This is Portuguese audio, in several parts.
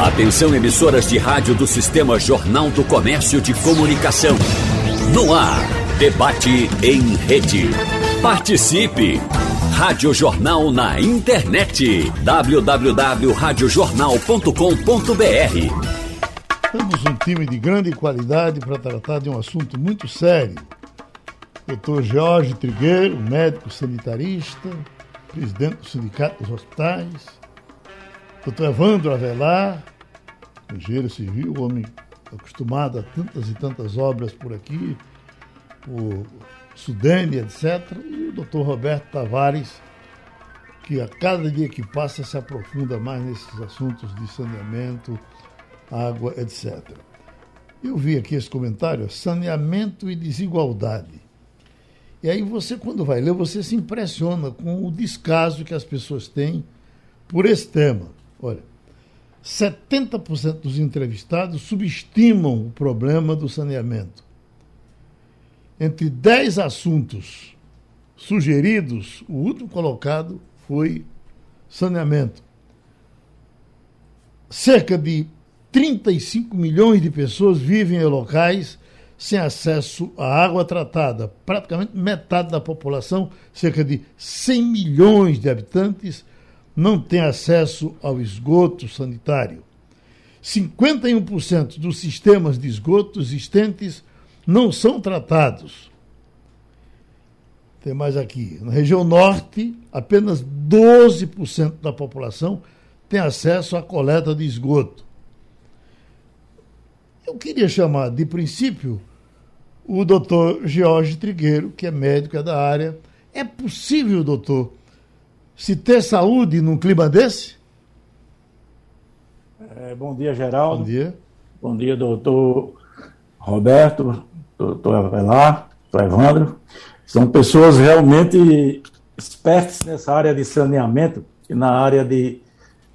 Atenção emissoras de rádio do Sistema Jornal do Comércio de Comunicação. No ar, debate em rede. Participe! Rádio Jornal na internet. www.radiojornal.com.br Temos um time de grande qualidade para tratar de um assunto muito sério. Dr. Jorge Trigueiro, médico sanitarista, presidente do Sindicato dos Hospitais Doutor Evandro Avelar, engenheiro civil, homem acostumado a tantas e tantas obras por aqui, por Sudene, etc. E o doutor Roberto Tavares, que a cada dia que passa se aprofunda mais nesses assuntos de saneamento, água, etc. Eu vi aqui esse comentário, saneamento e desigualdade. E aí você, quando vai ler, você se impressiona com o descaso que as pessoas têm por esse tema. Olha, 70% dos entrevistados subestimam o problema do saneamento. Entre 10 assuntos sugeridos, o último colocado foi saneamento. Cerca de 35 milhões de pessoas vivem em locais sem acesso à água tratada. Praticamente metade da população, cerca de 100 milhões de habitantes, não tem acesso ao esgoto sanitário. 51% dos sistemas de esgoto existentes não são tratados. Tem mais aqui. Na região norte, apenas 12% da população tem acesso à coleta de esgoto. Eu queria chamar, de princípio, o doutor Jorge Trigueiro, que é médico, é da área. É possível, doutor, se ter saúde num clima desse? É, bom dia, Geraldo. Bom dia. Bom dia, doutor Roberto, doutor Avelar, doutor Evandro. São pessoas realmente espertas nessa área de saneamento e na área de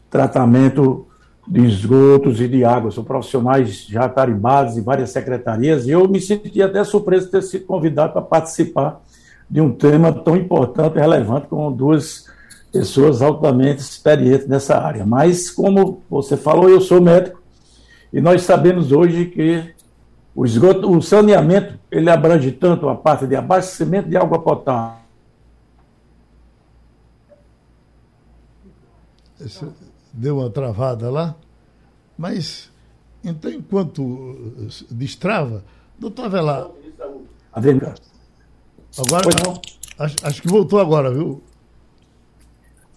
tratamento de esgotos e de água. São profissionais já tarimbados em várias secretarias e eu me senti até surpreso de ter sido convidado para participar de um tema tão importante e relevante como duas pessoas altamente experientes nessa área. Mas, como você falou, eu sou médico e nós sabemos hoje que o, esgoto, o saneamento ele abrange tanto a parte de abastecimento de água potável. Esse deu uma travada lá, mas então enquanto destrava, doutor Avelar. Agora, acho, acho que voltou agora, viu?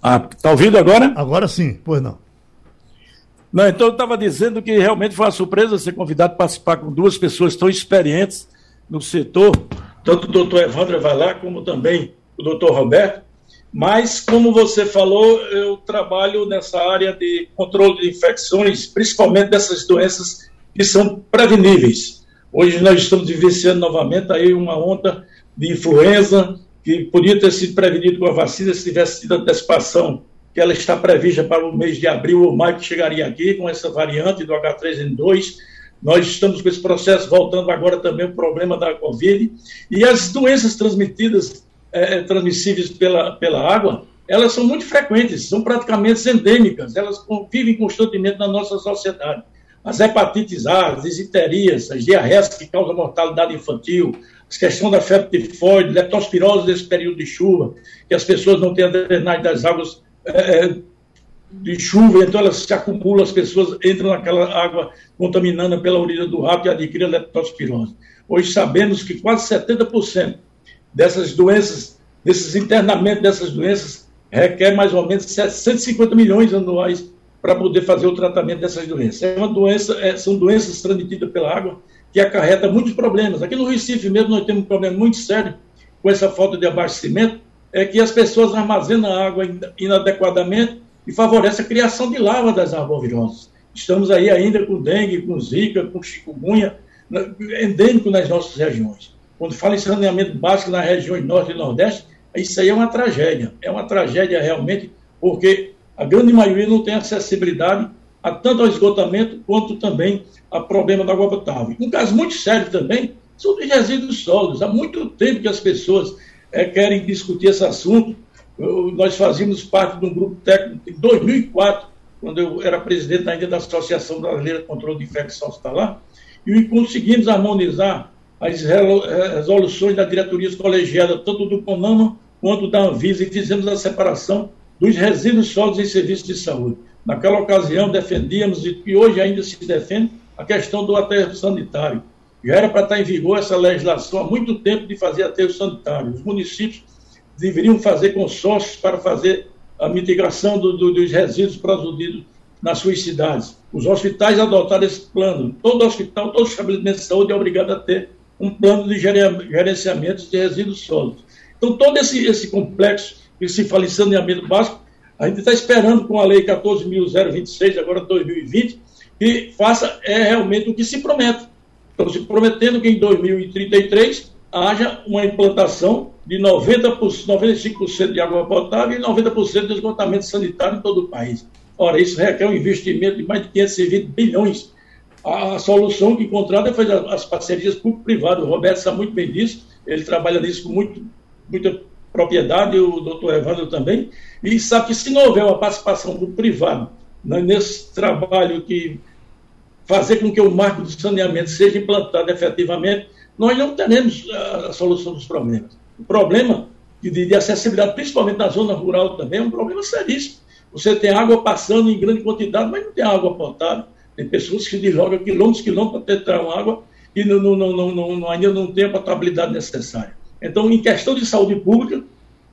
Ah, tá ouvindo agora? Agora sim, pois não. Não, então eu estava dizendo que realmente foi uma surpresa ser convidado a participar com duas pessoas tão experientes no setor, tanto o doutor Evandro vai lá, como também o doutor Roberto. Mas, como você falou, eu trabalho nessa área de controle de infecções, principalmente dessas doenças que são preveníveis. Hoje nós estamos vivenciando novamente aí uma onda de influenza, que podia ter sido prevenido com a vacina se tivesse tido antecipação, que ela está prevista para o mês de abril ou maio, que chegaria aqui com essa variante do H3N2. Nós estamos com esse processo voltando agora também o problema da Covid. E as doenças transmitidas, é, é transmissíveis pela, pela água, elas são muito frequentes, são praticamente endêmicas, elas vivem constantemente na nossa sociedade. As hepatites A, as disenterias, as diarreias que causam mortalidade infantil, a questão da febre tifoide, leptospirose nesse período de chuva, que as pessoas não têm a drenagem das águas é, de chuva, então elas se acumulam, as pessoas entram naquela água contaminada pela urina do rato e adquirem leptospirose. Hoje sabemos que quase 70% dessas doenças, desses internamentos dessas doenças, requer mais ou menos 150 milhões anuais para poder fazer o tratamento dessas doenças. É uma doença, é, são doenças transmitidas pela água, que acarreta muitos problemas. Aqui no Recife mesmo nós temos um problema muito sério com essa falta de abastecimento, é que as pessoas armazenam água inadequadamente e favorece a criação de lava das arboviroses. Estamos aí ainda com dengue, com zika, com chikungunya, endêmico nas nossas regiões. Quando fala em saneamento básico nas regiões norte e nordeste, isso aí é uma tragédia. É uma tragédia realmente, porque a grande maioria não tem acessibilidade a tanto ao esgotamento quanto também a problema da água potável. Um caso muito sério também são os resíduos sólidos. Há muito tempo que as pessoas é, querem discutir esse assunto. Eu, nós fazíamos parte de um grupo técnico em 2004 quando eu era presidente ainda da Associação Brasileira de Controle de Infecção Hospitalar, e conseguimos harmonizar as resoluções da diretoria colegiada, tanto do CONAMA quanto da Anvisa, e fizemos a separação dos resíduos sólidos em serviços de saúde. Naquela ocasião, defendíamos, e hoje ainda se defende, a questão do aterro sanitário. Já era para estar em vigor essa legislação há muito tempo de fazer aterro sanitário. Os municípios deveriam fazer consórcios para fazer a mitigação do, do, dos resíduos produzidos nas suas cidades. Os hospitais adotaram esse plano. Todo hospital, todo estabelecimento de saúde é obrigado a ter um plano de gerenciamento de resíduos sólidos. Então, todo esse, esse complexo que se fala em saneamento básico, a gente está esperando com a Lei 14.026, agora 2020, que faça é, realmente o que se promete. Então, se prometendo que em 2033 haja uma implantação de 90%, 95% de água potável e 90% de esgotamento sanitário em todo o país. Ora, isso requer um investimento de mais de 520 bilhões. A, solução que encontrada foi as parcerias público-privado. O Roberto sabe muito bem disso, ele trabalha nisso com muito, muita propriedade, o doutor Evandro também, e sabe que se não houver uma participação do privado né, nesse trabalho que fazer com que o marco de saneamento seja implantado efetivamente, nós não teremos a, a solução dos problemas. O problema de, de, acessibilidade, principalmente na zona rural também, é um problema seríssimo. Você tem água passando em grande quantidade, mas não tem água potável. Tem pessoas que deslogam quilômetros, quilômetros para uma água e não, não, não, ainda não tem a potabilidade necessária. Então, em questão de saúde pública,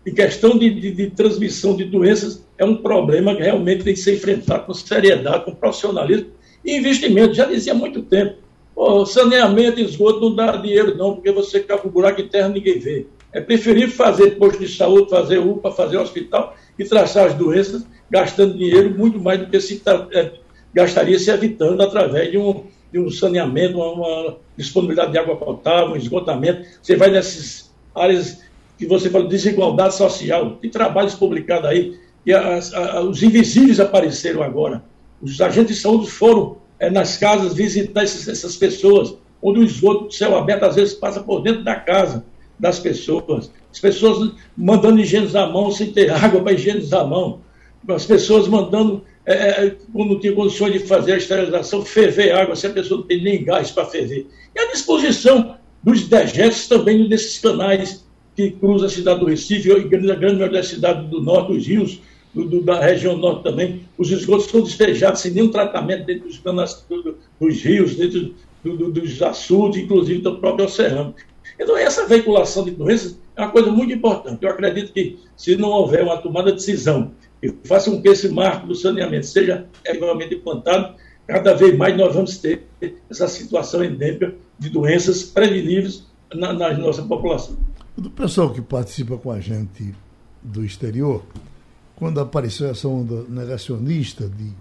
em questão de, de, de, transmissão de doenças, é um problema que realmente tem que ser enfrentado com seriedade, com profissionalismo e investimento. Já dizia há muito tempo. Saneamento e esgoto não dá dinheiro, não, porque você cava um buraco em terra ninguém vê. É preferível fazer posto de saúde, fazer UPA, fazer hospital e traçar as doenças, gastando dinheiro muito mais do que se é, gastaria se evitando através de um, de um saneamento, uma, uma, disponibilidade de água potável, um esgotamento. Você vai nessas áreas que você fala de desigualdade social, tem trabalhos publicados aí, e as, a, os invisíveis apareceram agora. Os agentes de saúde foram é, nas casas visitar esses, essas pessoas, onde o esgoto céu aberto às vezes passa por dentro da casa das pessoas. As pessoas mandando higienizar a mão sem ter água para higienizar a mão. As pessoas mandando, é, quando não tinha condições de fazer a esterilização, ferver água, se a pessoa não tem nem gás para ferver. E a disposição dos dejetos também desses canais que cruzam a cidade do Recife e a grande maioria das cidades do norte, os rios, do, do, da região norte também, os esgotos são despejados sem nenhum tratamento dentro dos, do, dos rios, dentro dos açudes, inclusive do próprio oceano. Então, essa veiculação de doenças é uma coisa muito importante. Eu acredito que, se não houver uma tomada de decisão que faça com que esse marco do saneamento seja efetivamente implantado, cada vez mais nós vamos ter essa situação endêmica de doenças preveníveis na, na nossa população. Do pessoal que participa com a gente do exterior, quando apareceu essa onda negacionista de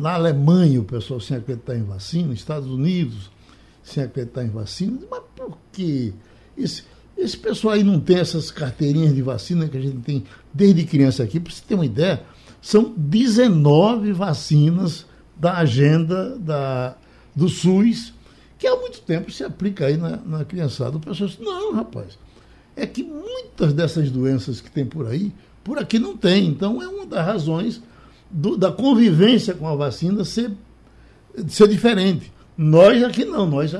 na Alemanha o pessoal sem acreditar em vacina, Estados Unidos sem acreditar em vacina, mas por que esse, esse pessoal aí não tem essas carteirinhas de vacina que a gente tem desde criança aqui, para você ter uma ideia, são 19 vacinas da agenda da, do SUS, que há muito tempo se aplica aí na, na criançada. O pessoal diz, não, rapaz, é que muitas dessas doenças que tem por aí por aqui não tem. Então, é uma das razões do, da convivência com a vacina ser, ser diferente. Nós aqui não, nós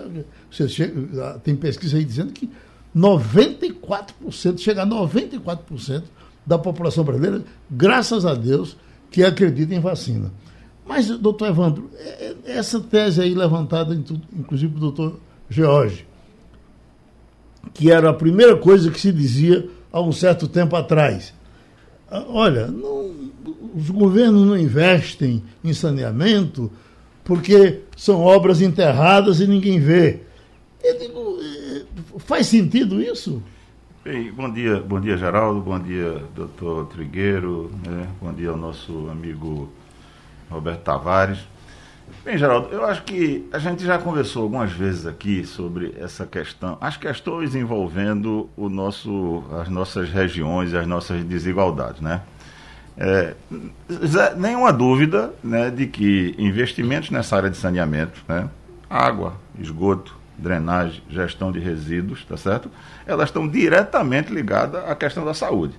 você chega, tem pesquisa aí dizendo que 94%, chega a 94% da população brasileira, graças a Deus, que acredita em vacina. Mas, doutor Evandro, é, é, essa tese aí levantada, inclusive pelo doutor George, que era a primeira coisa que se dizia há um certo tempo atrás. Olha, não, os governos não investem em saneamento porque são obras enterradas e ninguém vê. Eu digo, é, faz sentido isso? Bem, bom dia, bom dia Geraldo, bom dia doutor Trigueiro, né? bom dia ao nosso amigo Roberto Tavares. Bem, Geraldo, eu acho que a gente já conversou algumas vezes aqui sobre essa questão, as questões envolvendo o nosso, as nossas regiões e as nossas desigualdades, né? É, nenhuma dúvida né, de que investimentos nessa área de saneamento, né, água, esgoto, drenagem, gestão de resíduos, tá certo? Elas estão diretamente ligadas à questão da saúde.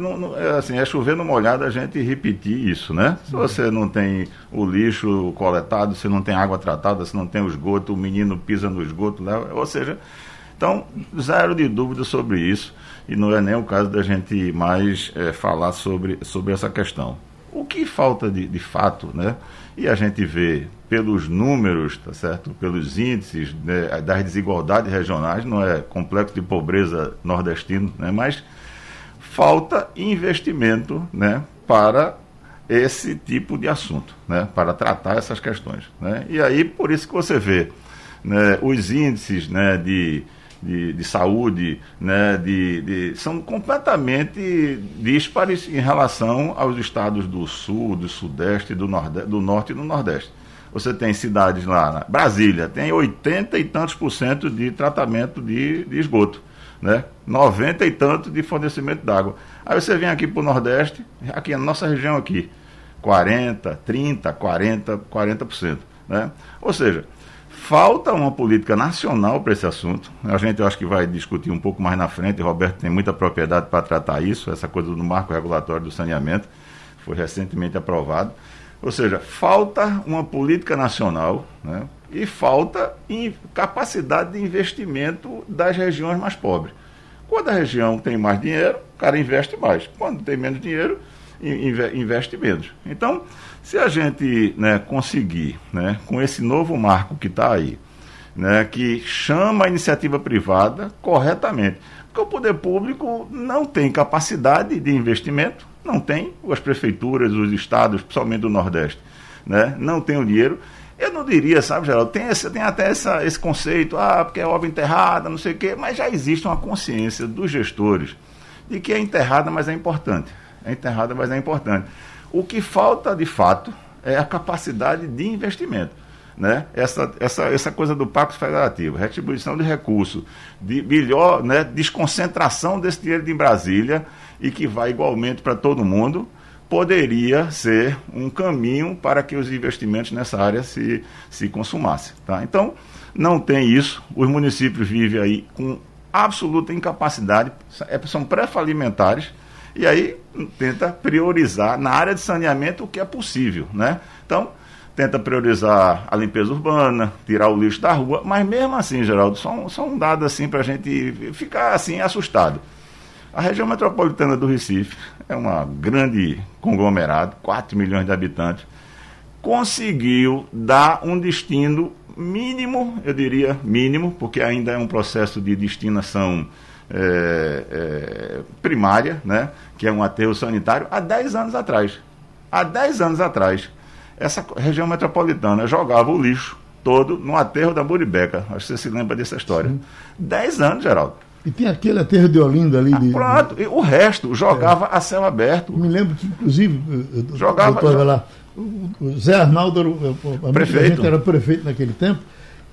Não, não, é assim, é chover no molhado a gente repetir isso, né? Se você não tem o lixo coletado, se não tem água tratada, se não tem o esgoto, o menino pisa no esgoto, né? ou seja, então, zero de dúvida sobre isso, e não é nem o caso da gente mais é, falar sobre, sobre essa questão. O que falta de, de fato, né? E a gente vê pelos números, tá certo? Pelos índices né, das desigualdades regionais, não é complexo de pobreza nordestino, né? Mas falta investimento, né? Para esse tipo de assunto, né? Para tratar essas questões, né? E aí por isso que você vê, né? Os índices, né? De de, de saúde, né, de, de, são completamente díspares em relação aos estados do sul, do sudeste, do, nordeste, do norte e do nordeste. Você tem cidades lá, na Brasília, tem 80 e tantos por cento de tratamento de, de esgoto, né? 90 e tanto de fornecimento d'água. Aí você vem aqui para o Nordeste, aqui na nossa região aqui, 40, 30, 40, 40%. Né? Ou seja, falta uma política nacional para esse assunto. A gente eu acho que vai discutir um pouco mais na frente. Roberto tem muita propriedade para tratar isso, essa coisa do marco regulatório do saneamento, foi recentemente aprovado. Ou seja, falta uma política nacional né, e falta capacidade de investimento das regiões mais pobres. Quando a região tem mais dinheiro, o cara investe mais. Quando tem menos dinheiro, investe menos. Então, se a gente né, conseguir, né, com esse novo marco que está aí, né, que chama a iniciativa privada corretamente, porque o poder público não tem capacidade de investimento, não tem, as prefeituras, os estados, principalmente do Nordeste, né, não tem o dinheiro. Eu não diria, sabe, Geraldo, tem, esse, tem até essa, esse conceito, ah, porque é obra enterrada, não sei o quê, mas já existe uma consciência dos gestores de que é enterrada, mas é importante é enterrada, mas é importante. O que falta, de fato, é a capacidade de investimento. Né? Essa, essa, essa coisa do Pacto Federativo, retribuição de recursos, de melhor né, desconcentração desse dinheiro de Brasília e que vai igualmente para todo mundo, poderia ser um caminho para que os investimentos nessa área se, se consumassem. Tá? Então, não tem isso, os municípios vivem aí com absoluta incapacidade, é, são pré-falimentares, e aí tenta priorizar na área de saneamento o que é possível, né? Então, tenta priorizar a limpeza urbana, tirar o lixo da rua, mas mesmo assim, Geraldo, só um, só um dado assim para a gente ficar assim assustado. A região metropolitana do Recife é uma grande conglomerado, 4 milhões de habitantes, conseguiu dar um destino mínimo, eu diria mínimo, porque ainda é um processo de destinação é, é, primária, né, que é um aterro sanitário, há 10 anos atrás. Há 10 anos atrás, essa região metropolitana jogava o lixo todo no aterro da Buribeca. Acho que você se lembra dessa história. 10 anos, Geraldo. E tem aquele aterro de Olinda ali. De, pronto, de... o resto jogava é. a céu aberto. Me lembro que, inclusive, jogava, doutor, lá, o Zé Arnaldo era, o, prefeito. era prefeito naquele tempo.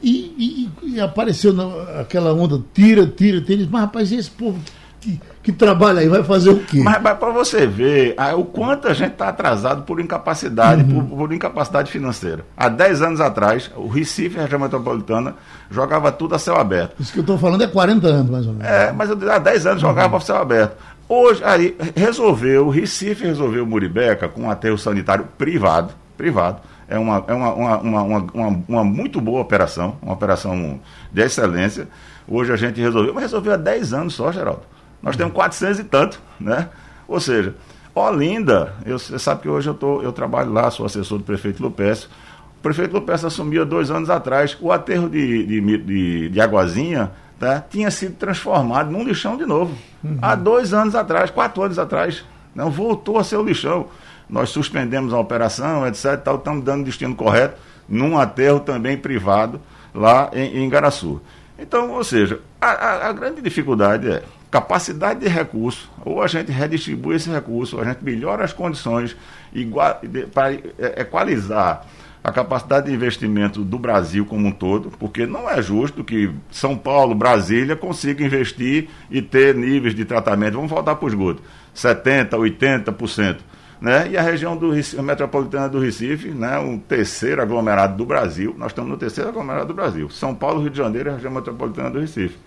E, e, e apareceu na, aquela onda, tira, tira, tira. Mas, rapaz, esse povo que, que trabalha aí vai fazer o quê? Mas, mas para você ver o quanto a gente está atrasado por incapacidade, uhum. por, por, incapacidade financeira. Há 10 anos atrás, o Recife, a região metropolitana, jogava tudo a céu aberto. Isso que eu estou falando é 40 anos, mais ou menos. É, mas há 10 anos jogava uhum. a céu aberto. Hoje, aí, resolveu, o Recife resolveu o Muribeca com um aterro sanitário privado, privado é uma, é uma, uma, uma, uma, uma, muito boa operação, uma operação de excelência. Hoje a gente resolveu, mas resolveu há 10 anos só, Geraldo. Nós temos 400 e tanto, né? Ou seja, Olinda, eu, você sabe que hoje eu, tô, eu trabalho lá, sou assessor do prefeito Lupécio. O prefeito Lupécio assumiu dois anos atrás. O aterro de, de, de, de Aguazinha tá, tinha sido transformado num lixão de novo. Uhum. Há dois anos atrás, quatro anos atrás. Não, voltou a ser o lixão nós suspendemos a operação, etc. Tal, estamos dando destino correto num aterro também privado lá em, em Garaçu. Então, ou seja, a, a, a, grande dificuldade é capacidade de recurso, ou a gente redistribui esse recurso, ou a gente melhora as condições para é, equalizar a capacidade de investimento do Brasil como um todo, porque não é justo que São Paulo, Brasília consiga investir e ter níveis de tratamento. Vamos voltar para o esgoto, 70%, 80% né? E a região do Recife, metropolitana do Recife, né? um terceiro aglomerado do Brasil. Nós estamos no terceiro aglomerado do Brasil. São Paulo, Rio de Janeiro e a região metropolitana do Recife.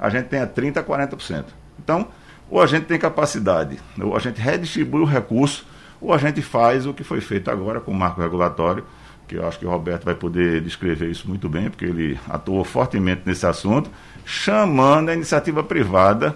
A gente tem a 30% a 40%. Então, ou a gente tem capacidade, ou a gente redistribui o recurso, ou a gente faz o que foi feito agora com o marco regulatório, que eu acho que o Roberto vai poder descrever isso muito bem, porque ele atuou fortemente nesse assunto, chamando a iniciativa privada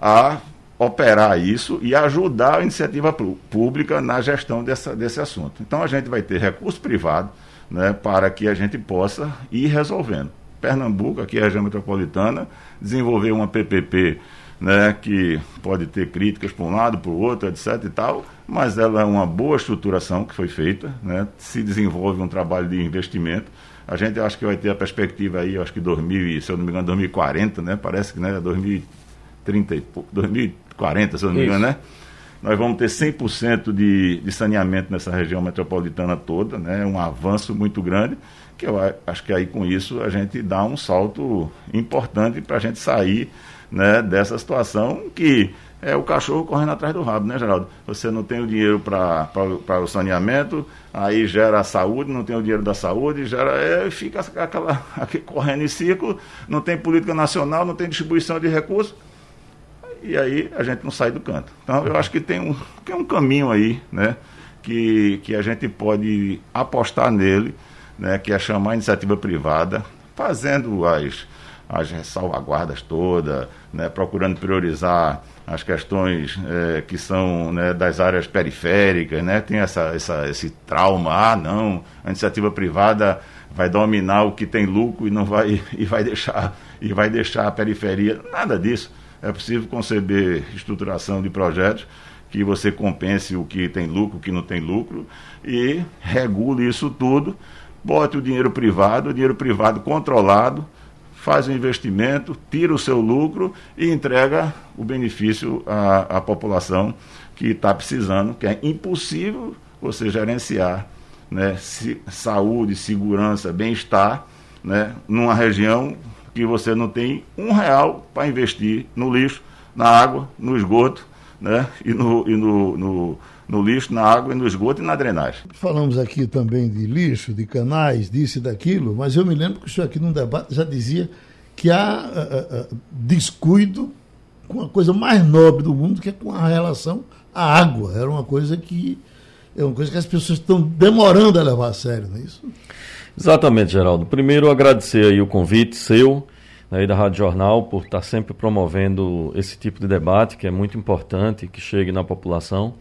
a operar isso e ajudar a iniciativa pública na gestão dessa, desse assunto. Então a gente vai ter recurso privado né, para que a gente possa ir resolvendo. Pernambuco, aqui é a região metropolitana, desenvolver uma PPP né, que pode ter críticas para um lado, para o outro, etc. e tal, mas ela é uma boa estruturação que foi feita, né, se desenvolve um trabalho de investimento. A gente acho que vai ter a perspectiva aí, acho que 2000, se eu não me engano, 2040, né? Parece que né, 2030 e pouco, 2040, se eu não me engano, né? Nós vamos ter 100% de, de saneamento nessa região metropolitana toda, né? Um avanço muito grande que eu acho que aí com isso a gente dá um salto importante para a gente sair né, dessa situação que é o cachorro correndo atrás do rabo, né, Geraldo? Você não tem o dinheiro para o saneamento, aí gera a saúde, não tem o dinheiro da saúde, gera, é, fica aquela correndo em ciclo, não tem política nacional, não tem distribuição de recursos, e aí a gente não sai do canto. Então eu acho que tem um, tem um caminho aí, né, que, que a gente pode apostar nele né, que é chamar a iniciativa privada, fazendo as, as salvaguardas todas, né, procurando priorizar as questões é, que são né, das áreas periféricas, né, tem essa, essa, esse trauma, ah não, a iniciativa privada vai dominar o que tem lucro e não vai e vai deixar e vai deixar a periferia, nada disso. É possível conceber estruturação de projetos que você compense o que tem lucro, o que não tem lucro e regule isso tudo bote o dinheiro privado, o dinheiro privado controlado, faz o investimento, tira o seu lucro e entrega o benefício à, à população que está precisando, que é impossível você gerenciar né, se, saúde, segurança, bem-estar né, numa região que você não tem um real para investir no lixo, na água, no esgoto né, e, no, e no, no no lixo, na água, no esgoto e na drenagem. Falamos aqui também de lixo, de canais, disso e daquilo, mas eu me lembro que o senhor aqui num debate já dizia que há uh, uh, descuido com a coisa mais nobre do mundo, que é com a relação à água. Era uma coisa que é uma coisa que as pessoas estão demorando a levar a sério, não é isso? Exatamente, Geraldo. Primeiro, agradecer aí o convite seu né, da Rádio Jornal por estar sempre promovendo esse tipo de debate, que é muito importante que chegue na população.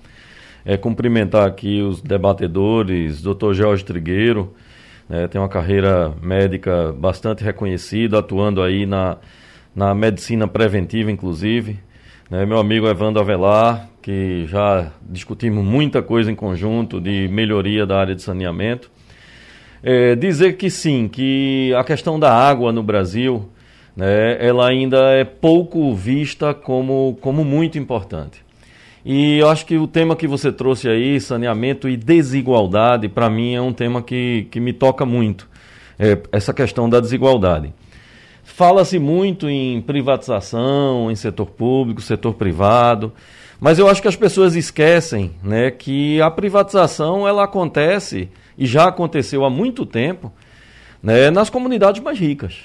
É, cumprimentar aqui os debatedores, Dr. Jorge Trigueiro, né, tem uma carreira médica bastante reconhecida, atuando aí na, na medicina preventiva, inclusive. Né, meu amigo Evandro Avelar, que já discutimos muita coisa em conjunto de melhoria da área de saneamento. É, dizer que sim, que a questão da água no Brasil, né, ela ainda é pouco vista como, como muito importante. E eu acho que o tema que você trouxe aí, saneamento e desigualdade, para mim é um tema que, que me toca muito. É, essa questão da desigualdade. Fala-se muito em privatização, em setor público, setor privado, mas eu acho que as pessoas esquecem né, que a privatização ela acontece e já aconteceu há muito tempo né, nas comunidades mais ricas.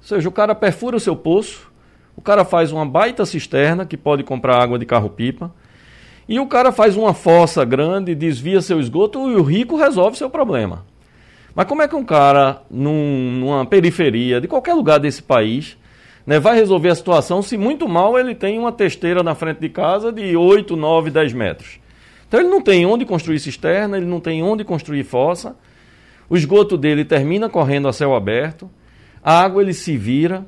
Ou seja, o cara perfura o seu poço, o cara faz uma baita cisterna que pode comprar água de carro-pipa, e o cara faz uma fossa grande, desvia seu esgoto e o rico resolve seu problema. Mas como é que um cara num, numa periferia de qualquer lugar desse país né, vai resolver a situação se muito mal ele tem uma testeira na frente de casa de 8, 9, 10 metros? Então ele não tem onde construir cisterna, ele não tem onde construir fossa, o esgoto dele termina correndo a céu aberto, a água ele se vira.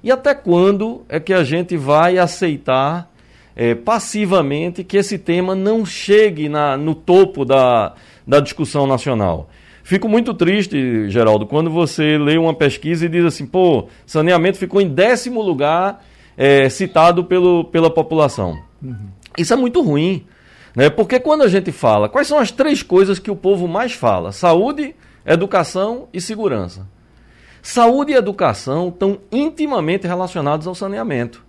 E até quando é que a gente vai aceitar é, passivamente que esse tema não chegue na, no topo da, da discussão nacional. Fico muito triste, Geraldo, quando você lê uma pesquisa e diz assim, pô, saneamento ficou em décimo lugar é, citado pelo, pela população. Uhum. Isso é muito ruim, né? porque quando a gente fala, quais são as três coisas que o povo mais fala? Saúde, educação e segurança. Saúde e educação estão intimamente relacionados ao saneamento.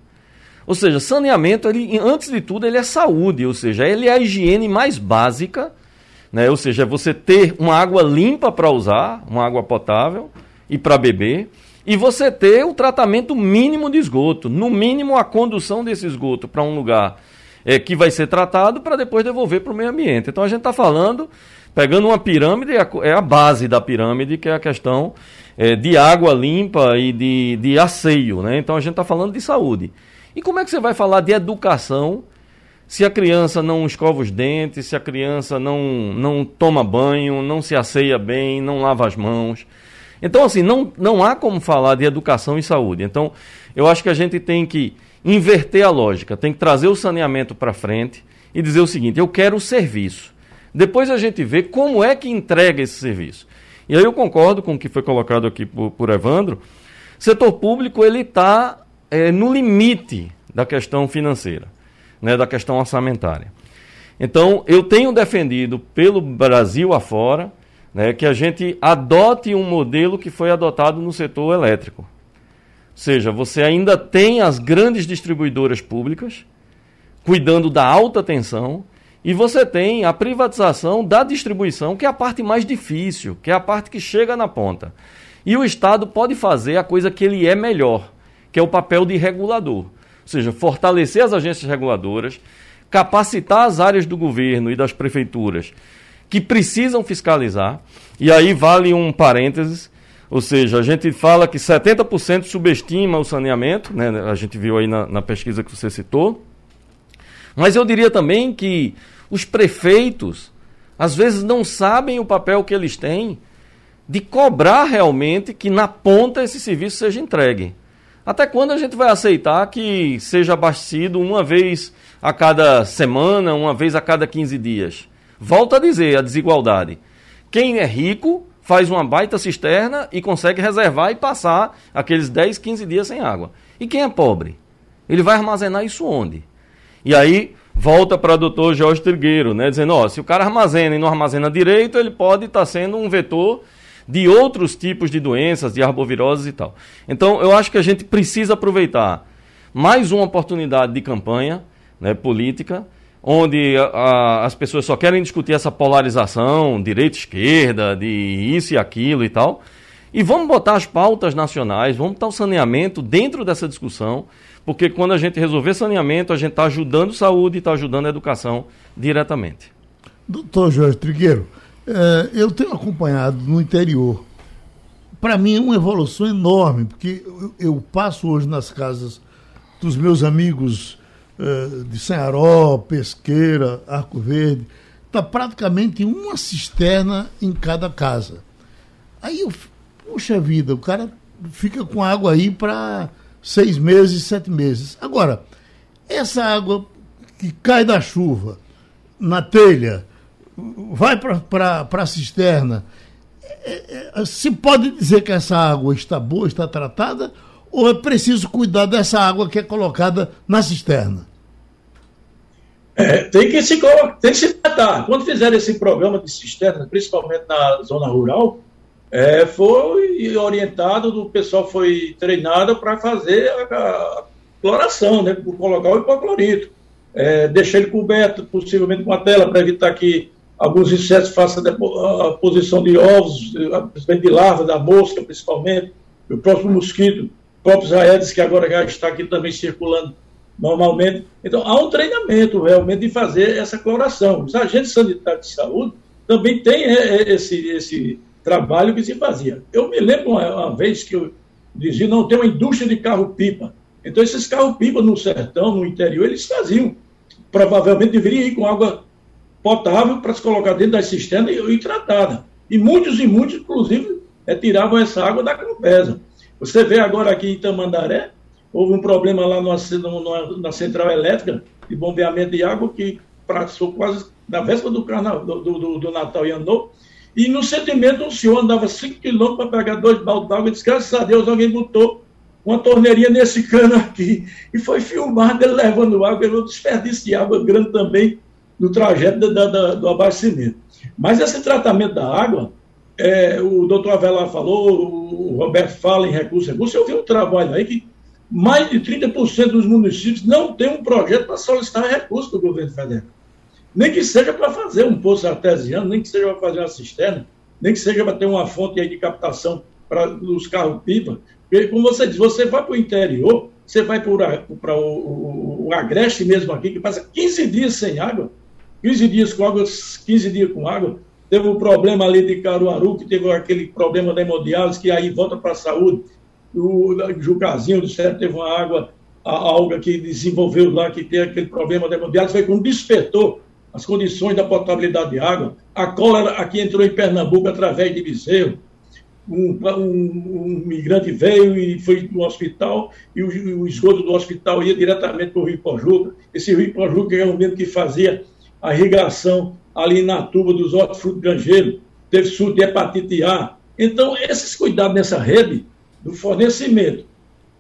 Ou seja, saneamento, ele, antes de tudo, ele é saúde, ou seja, ele é a higiene mais básica, né? ou seja, é você ter uma água limpa para usar, uma água potável e para beber. e você ter o tratamento mínimo de esgoto, no mínimo a condução desse esgoto para um lugar é, que vai ser tratado para depois devolver para o meio ambiente. Então a gente está falando, pegando uma pirâmide, é a base da pirâmide, que é a questão é, de água limpa e de, de asseio. Né? Então a gente está falando de saúde. E como é que você vai falar de educação se a criança não escova os dentes, se a criança não, não toma banho, não se asseia bem, não lava as mãos? Então, assim, não, não há como falar de educação e saúde. Então, eu acho que a gente tem que inverter a lógica, tem que trazer o saneamento para frente e dizer o seguinte: eu quero o serviço. Depois a gente vê como é que entrega esse serviço. E aí eu concordo com o que foi colocado aqui por, por Evandro. Setor público ele está é, no limite da questão financeira, né, da questão orçamentária. Então eu tenho defendido pelo Brasil afora né, que a gente adote um modelo que foi adotado no setor elétrico. Ou seja, você ainda tem as grandes distribuidoras públicas cuidando da alta tensão e você tem a privatização da distribuição, que é a parte mais difícil, que é a parte que chega na ponta. E o Estado pode fazer a coisa que ele é melhor, que é o papel de regulador. Ou seja, fortalecer as agências reguladoras, capacitar as áreas do governo e das prefeituras que precisam fiscalizar. E aí vale um parênteses, ou seja, a gente fala que 70% subestima o saneamento, né? a gente viu aí na, na pesquisa que você citou. Mas eu diria também que os prefeitos, às vezes, não sabem o papel que eles têm de cobrar realmente que na ponta esse serviço seja entregue. Até quando a gente vai aceitar que seja abastecido uma vez a cada semana, uma vez a cada 15 dias? Volto a dizer, a desigualdade. Quem é rico faz uma baita cisterna e consegue reservar e passar aqueles 10, 15 dias sem água. E quem é pobre? Ele vai armazenar isso onde? E aí volta para o doutor Jorge Trigueiro, né, dizendo, ó, se o cara armazena e não armazena direito, ele pode estar tá sendo um vetor de outros tipos de doenças, de arboviroses e tal. Então, eu acho que a gente precisa aproveitar mais uma oportunidade de campanha né, política onde a, a, as pessoas só querem discutir essa polarização, direita esquerda, de isso e aquilo e tal. E vamos botar as pautas nacionais, vamos botar o saneamento dentro dessa discussão, porque quando a gente resolver saneamento, a gente está ajudando saúde e está ajudando a educação diretamente. Doutor Jorge Trigueiro, é, eu tenho acompanhado no interior. Para mim é uma evolução enorme, porque eu, eu passo hoje nas casas dos meus amigos eh, de Senharó, Pesqueira, Arco Verde, está praticamente uma cisterna em cada casa. Aí eu, puxa vida, o cara fica com água aí para seis meses, sete meses. Agora, essa água que cai da chuva na telha, vai para a cisterna, é, é, se pode dizer que essa água está boa, está tratada, ou é preciso cuidar dessa água que é colocada na cisterna? É, tem, que se, tem que se tratar. Quando fizeram esse programa de cisterna, principalmente na zona rural, é, foi orientado, o pessoal foi treinado para fazer a, a cloração, né, colocar o hipoclorito. É, deixar ele coberto, possivelmente com a tela, para evitar que alguns insetos façam a posição de ovos, principalmente de larva, da mosca, principalmente, o próprio mosquito, próprios aedes, que agora já está aqui também circulando normalmente. Então, há um treinamento realmente de fazer essa cloração. Os agentes sanitários de saúde também têm é, é, esse, esse trabalho que se fazia. Eu me lembro uma, uma vez que eu dizia, não, tem uma indústria de carro-pipa. Então, esses carro-pipa no sertão, no interior, eles faziam. Provavelmente deveriam ir com água potável para se colocar dentro da cisterna e, e tratada. E muitos e muitos, inclusive, é, tiravam essa água da Campesa. Você vê agora aqui em Tamandaré, houve um problema lá no, na central elétrica de bombeamento de água que passou quase na véspera do, carnaval, do, do, do Natal e andou. E no sentimento, um senhor andava 5 quilômetros para pegar dois baldes d'água e disse: graças a Deus alguém botou uma torneirinha nesse cano aqui. E foi filmado ele levando água, ele desperdício de água grande também no trajeto da, da, do abastecimento. Mas esse tratamento da água, é, o doutor Avelar falou, o Roberto fala em recursos, recursos. Eu vi um trabalho aí que mais de 30% dos municípios não tem um projeto para solicitar recursos do governo federal. Nem que seja para fazer um poço artesiano, nem que seja para fazer uma cisterna, nem que seja para ter uma fonte de captação para os carros-pipa. Como você diz, você vai para o interior, você vai para o, o, o Agreste mesmo aqui, que passa 15 dias sem água, 15 dias com água, 15 dias com água. Teve um problema ali de Caruaru, que teve aquele problema da hemodiálise, que aí volta para a saúde. O Jucazinho do Certo teve uma água, a alga que desenvolveu lá, que tem aquele problema da hemodiálise, foi quando despertou as condições da potabilidade de água. A cólera aqui entrou em Pernambuco através de Bezerro um, um, um, migrante veio e foi no hospital, e o, o esgoto do hospital ia diretamente para o Rio Pojuca. Esse Rio Pojuca é o mesmo que fazia a irrigação ali na tuba dos hortifrutos granjeiros, teve surto de hepatite A. Então, esses cuidados nessa rede do fornecimento,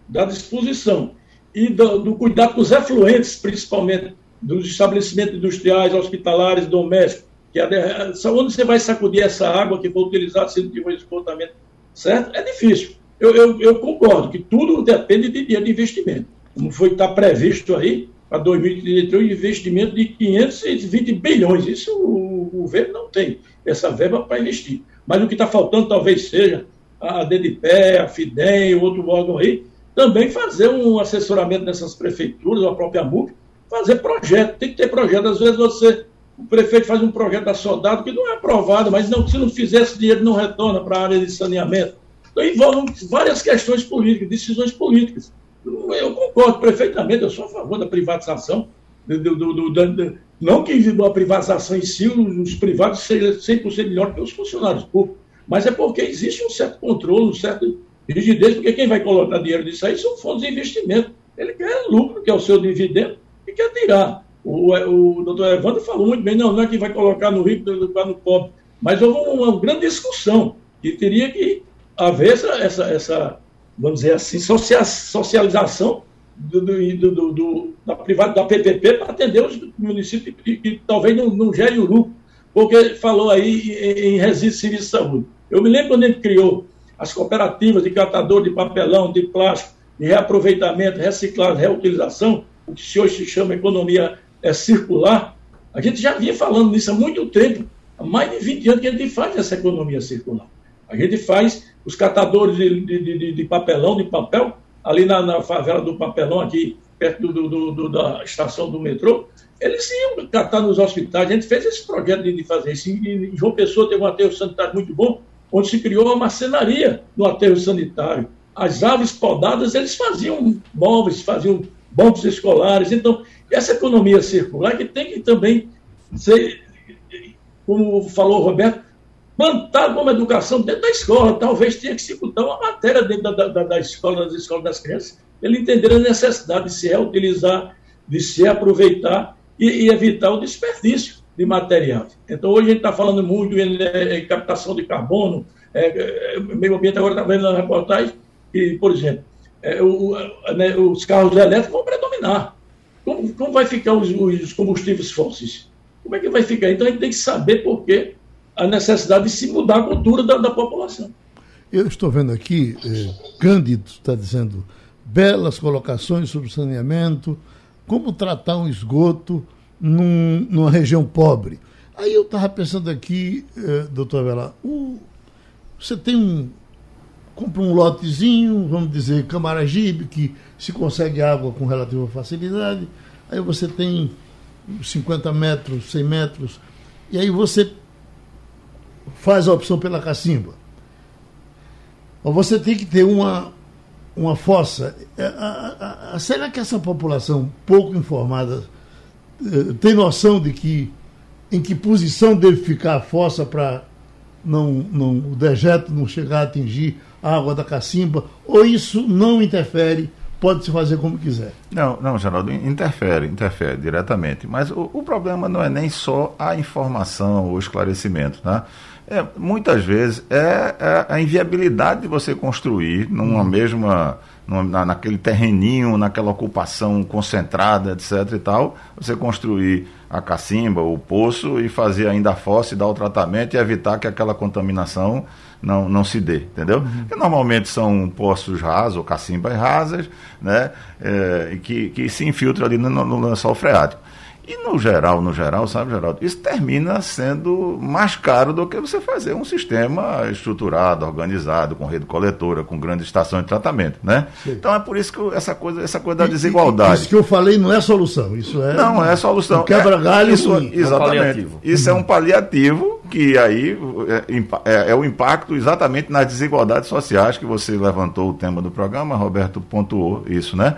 da disposição e do, do cuidado com os efluentes, principalmente dos estabelecimentos industriais, hospitalares, domésticos, que a, onde você vai sacudir essa água que foi utilizada se não tiver um esgotamento certo? É difícil. Eu, eu, eu, concordo que tudo depende de dinheiro de investimento. Como foi está previsto aí, para 2033, um investimento de 520 bilhões. Isso o, governo não tem essa verba para investir. Mas o que está faltando talvez seja a DDPE, a FIDEM, outro órgão aí, também fazer um assessoramento nessas prefeituras, a própria MUP, fazer projeto. Tem que ter projeto. Às vezes você o prefeito faz um projeto assodado que não é aprovado, mas não, se não fizer esse dinheiro não retorna para a área de saneamento. Então envolve várias questões políticas, decisões políticas. Eu concordo perfeitamente, eu sou a favor da privatização, do, do, do, não que a privatização em si, os privados sejam 100% melhor que os funcionários públicos, mas é porque existe um certo controle, um certo rigidez, porque quem vai colocar dinheiro nisso aí são fundos de investimento. Ele quer lucro, que é o seu dividendo, e quer tirar. O, o doutor Evandro falou muito bem, não, não é que vai colocar no rico, colocar no pobre, mas houve uma, uma grande discussão que teria que haver essa, essa, essa vamos dizer assim, socialização do, do, do, da privada, da PPP para atender os municípios que, que talvez não, não gere o lucro, porque falou aí em, em resíduos serviço de saúde. Eu me lembro quando ele criou as cooperativas de catador de papelão, de plástico, de reaproveitamento, reciclagem, reutilização, o que hoje se chama economia é, circular, a gente já vinha falando nisso há muito tempo, há mais de 20 anos que a gente faz essa economia circular. A gente faz os catadores de, de, de, de papelão, de papel, ali na, na, favela do papelão, aqui perto do, do, do, da estação do metrô, eles iam catar nos hospitais. A gente fez esse projeto de, fazer isso. Em João Pessoa teve um aterro sanitário muito bom, onde se criou uma marcenaria no aterro sanitário. As aves podadas, eles faziam móveis, faziam bancos escolares. Então, essa economia circular que tem que também ser, como falou o Roberto, plantar como educação dentro da escola. Talvez tenha que se botar uma matéria dentro da, da, da escola, das escolas das crianças, ele entender a necessidade de se reutilizar, de se aproveitar e, e evitar o desperdício de material. Então, hoje a gente está falando muito em, em, captação de carbono, é, é, meio ambiente agora está vendo na reportagem, que, por exemplo, é, o, né, os carros elétricos vão predominar. Como, como vai ficar os, os, combustíveis fósseis? Como é que vai ficar? Então a gente tem que saber por que a necessidade de se mudar a cultura da, da população. Eu estou vendo aqui, eh, Cândido está dizendo, belas colocações sobre saneamento, como tratar um esgoto num, numa região pobre. Aí eu estava pensando aqui, eh, doutor Avelar, você tem um. compra um lotezinho, vamos dizer, Camaragibe, que se consegue água com relativa facilidade, aí você tem 50 metros, 100 metros, e aí você faz a opção pela cacimba. Você tem que ter uma, uma força. É, será que essa população pouco informada eh, tem noção de que em que posição deve ficar a fossa para não, não, o dejeto não chegar a atingir a água da cacimba? Ou isso não interfere pode se fazer como quiser. Não, não, Geraldo, interfere, interfere diretamente. Mas o, o problema não é nem só a informação, o esclarecimento, tá? É, muitas vezes é, é, a inviabilidade de você construir numa hum. mesma na, naquele terreninho, naquela ocupação concentrada, etc. e tal, você construir a cacimba, o poço e fazer ainda a fossa e dar o tratamento e evitar que aquela contaminação não, não se dê, entendeu? Uhum. Normalmente são poços rasos ou cacimbas rasas, né? É, que, que se infiltram ali no, no lençol freático. E no geral, no geral, sabe, Geraldo, isso termina sendo mais caro do que você fazer um sistema estruturado, organizado, com rede coletora, com grandes estações de tratamento, né? Sim. Então é por isso que essa coisa, essa coisa da desigualdade. Isso que eu falei não é solução, isso é. Não, é solução. Quebra-galho. É, isso, exatamente. É um isso é um paliativo que aí é, é, é, o impacto exatamente nas desigualdades sociais que você levantou o tema do programa, Roberto pontuou isso, né?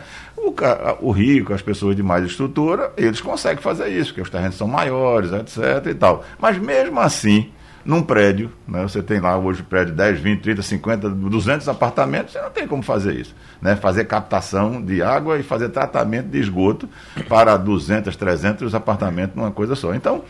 O, o rico, as pessoas de mais estrutura, eles conseguem fazer isso, porque os terrenos são maiores, etc. e tal. Mas mesmo assim, num prédio, né, você tem lá hoje prédio 10, 20, 30, 50, 200 apartamentos, você não tem como fazer isso. Né? Fazer captação de água e fazer tratamento de esgoto para 200, 300 apartamentos numa coisa só. Então,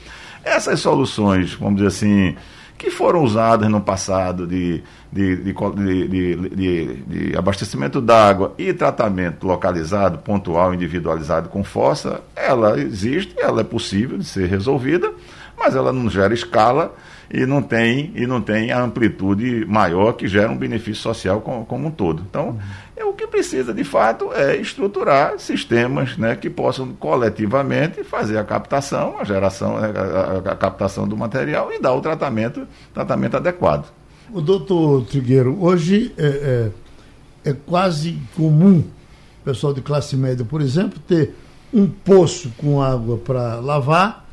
essas soluções, vamos dizer assim, que foram usadas no passado de, de, de, de abastecimento d'água e tratamento localizado, pontual, individualizado com fossa, ela existe, ela é possível de ser resolvida, mas ela não gera escala e não tem, e não tem a amplitude maior que gera um benefício social como, como um todo. Então, é, o que precisa de fato é estruturar sistemas né, que possam coletivamente fazer a captação, a geração, né, a, captação do material e dar o tratamento, tratamento adequado. O doutor Trigueiro, hoje é, é, é quase comum o pessoal de classe média, por exemplo, ter um poço com água para lavar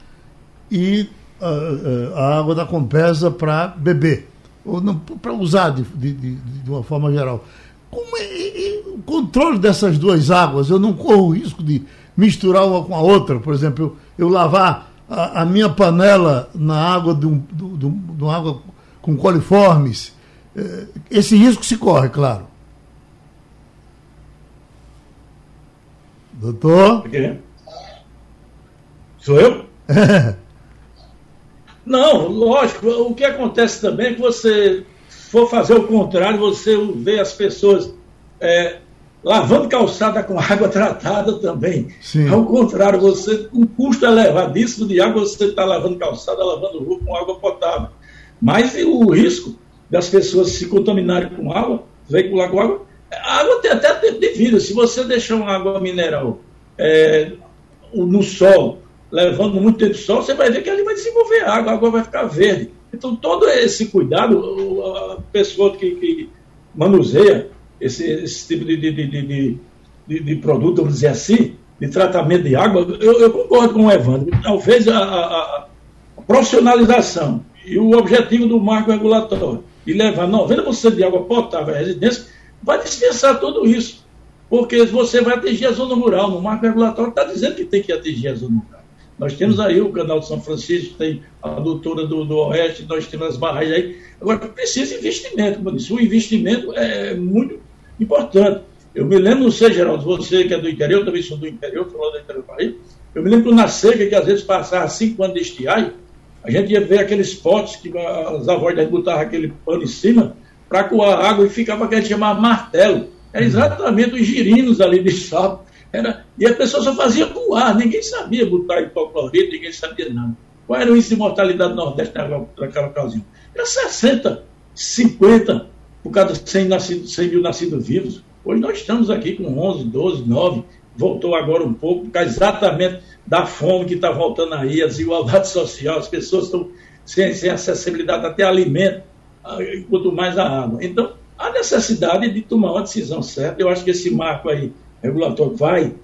e a, a água da Compesa para beber, ou para usar de, de, de, uma forma geral. Como é, é, o controle dessas duas águas? Eu não corro o risco de misturar uma com a outra, por exemplo, eu, eu lavar a, a, minha panela na água de, um, de, de, de uma água com coliformes. É, esse risco se corre, claro. Doutor? Sou eu? Não, lógico. O que acontece também é que você for fazer o contrário, você vê as pessoas é, lavando calçada com água tratada também. Sim. Ao contrário, você, um custo elevadíssimo de água, você está lavando calçada, lavando roupa com água potável. Mas o risco das pessoas se contaminarem com água, veicular com água, a água tem até tempo de vida. Se você deixar uma água mineral é, no sol levando muito tempo sol, você vai ver que ali vai desenvolver água, a água vai ficar verde. Então, todo esse cuidado, a pessoa que, que manuseia esse, esse tipo de, de, de, de, de produto, vamos dizer assim, de tratamento de água, eu, eu concordo com o Evandro. Talvez a, a, a, profissionalização e o objetivo do marco regulatório de levar 90% de água potável à residência vai dispensar tudo isso. Porque você vai atingir a zona rural. No marco regulatório está dizendo que tem que atingir a zona rural. Nós temos aí o canal de São Francisco, tem a doutora do, do Oeste, nós temos as barragens aí. Agora, precisa investimento, como eu disse. O investimento é muito importante. Eu me lembro, não sei, Geraldo, você que é do interior, eu também sou do interior, falou do interior do país. Eu me lembro na seca, que às vezes passava cinco anos de estiagem, a gente ia ver aqueles potes que as avós botavam aquele pano em cima para coar água e ficava aquele chamado martelo. Era exatamente os girinos ali de sal era, e a pessoa só fazia voar, ninguém sabia botar hipoclorito, ninguém sabia nada. Qual era o índice de mortalidade Nordeste naquela ocasião? Era 60, 50 por cada 100, nascido, 100 mil nascidos vivos. Hoje nós estamos aqui com 11, 12, 9, voltou agora um pouco, por causa exatamente da fome que está voltando aí, a desigualdade social, as pessoas estão sem, sem acessibilidade até alimento, ah, quanto mais a água. Então, a necessidade de tomar uma decisão certa, eu acho que esse marco aí regulatório vai.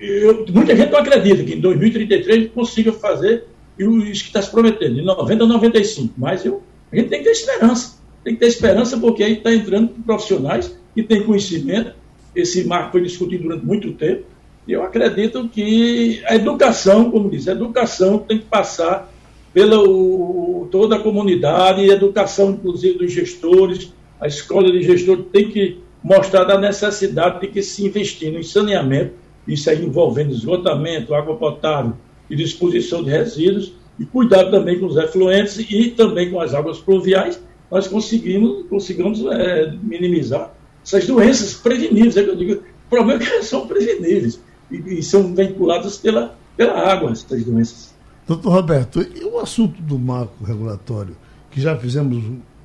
Eu, muita gente não acredita que em 2033 consiga fazer isso que está se prometendo, de 90 a 95. Mas eu, a gente tem que ter esperança. Tem que ter esperança porque aí está entrando profissionais que têm conhecimento. Esse marco foi discutido durante muito tempo. E eu acredito que a educação, como diz, a educação tem que passar pela o, toda a comunidade, a educação, inclusive, dos gestores, a escola de gestores tem que mostrada a necessidade de que se investir no saneamento, isso aí envolvendo esgotamento, água potável e disposição de resíduos, e cuidado também com os efluentes e também com as águas pluviais, nós conseguimos, conseguimos é, minimizar essas doenças preveníveis. É que eu digo, o problema é que elas são preveníveis e, e são vinculadas pela, pela água, essas doenças. Doutor Roberto, e o assunto do marco regulatório, que já fizemos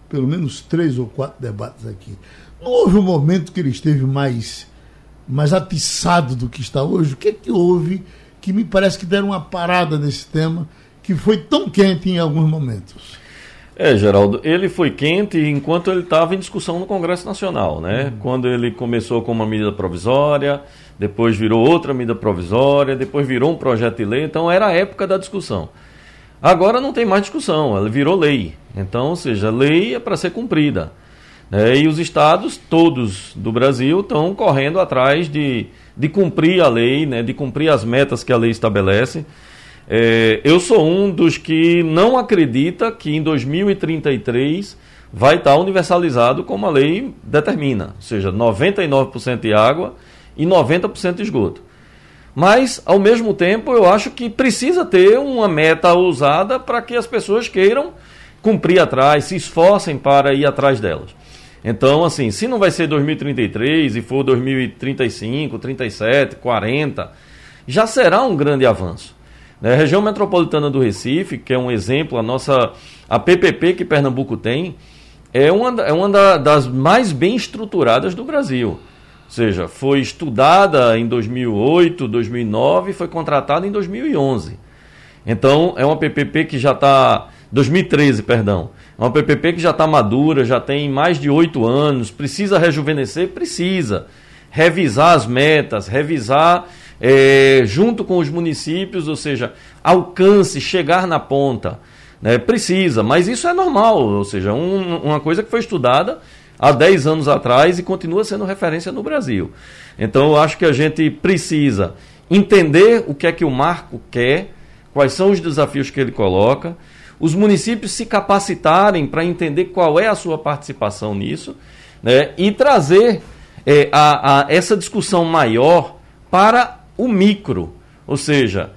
pelo menos três ou quatro debates aqui, não houve um momento que ele esteve mais, mais atiçado do que está hoje? O que é que houve que me parece que deram uma parada nesse tema, que foi tão quente em alguns momentos. É, Geraldo, ele foi quente enquanto ele estava em discussão no Congresso Nacional, né? Uhum. Quando ele começou com uma medida provisória, depois virou outra medida provisória, depois virou um projeto de lei, então era a época da discussão. Agora não tem mais discussão, ela virou lei. Então, ou seja, lei é para ser cumprida. É, e os estados, todos do Brasil, estão correndo atrás de, de cumprir a lei, né, de cumprir as metas que a lei estabelece. É, eu sou um dos que não acredita que em 2033 vai estar universalizado como a lei determina, ou seja, 99% de água e 90% de esgoto. Mas, ao mesmo tempo, eu acho que precisa ter uma meta ousada para que as pessoas queiram cumprir atrás, se esforcem para ir atrás delas. Então, assim, se não vai ser 2033 e for 2035, 37, 40, já será um grande avanço. Né? A região metropolitana do Recife, que é um exemplo, a nossa a PPP que Pernambuco tem, é uma, é uma da, das mais bem estruturadas do Brasil. Ou seja, foi estudada em 2008, 2009 e foi contratada em 2011. Então, é uma PPP que já está 2013, perdão. É uma PPP que já está madura, já tem mais de oito anos. Precisa rejuvenescer? Precisa. Revisar as metas, revisar é, junto com os municípios, ou seja, alcance, chegar na ponta. Né? Precisa, mas isso é normal, ou seja, um, uma coisa que foi estudada há 10 anos atrás e continua sendo referência no Brasil. Então eu acho que a gente precisa entender o que é que o marco quer, quais são os desafios que ele coloca os municípios se capacitarem para entender qual é a sua participação nisso né, e trazer é, a, a essa discussão maior para o micro. Ou seja,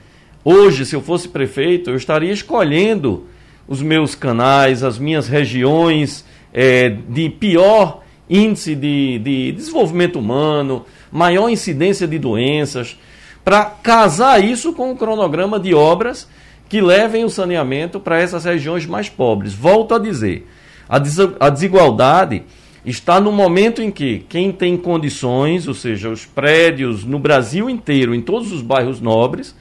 hoje, se eu fosse prefeito, eu estaria escolhendo os meus canais, as minhas regiões é, de pior índice de, de desenvolvimento humano, maior incidência de doenças, para casar isso com o cronograma de obras que levem o saneamento para essas regiões mais pobres. Volto a dizer, a desigualdade está no momento em que quem tem condições, ou seja, os prédios no Brasil inteiro, em todos os bairros nobres,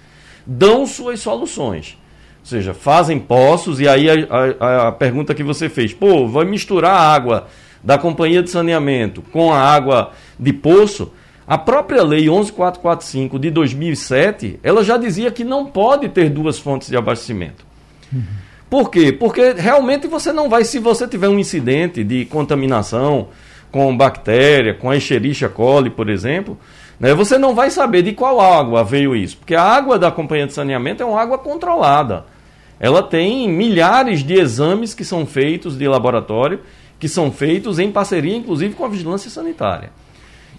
dão suas soluções. Ou seja, fazem poços, e aí a, a, a pergunta que você fez, pô, vai misturar a água da companhia de saneamento com a água de poço, a própria lei 11445 de 2007, ela já dizia que não pode ter duas fontes de abastecimento. Uhum. Por quê? Porque realmente você não vai, se você tiver um incidente de contaminação com bactéria, com a Escherichia coli, por exemplo, né, você não vai saber de qual água veio isso, porque a água da companhia de saneamento é uma água controlada. Ela tem milhares de exames que são feitos de laboratório, que são feitos em parceria, inclusive, com a vigilância sanitária.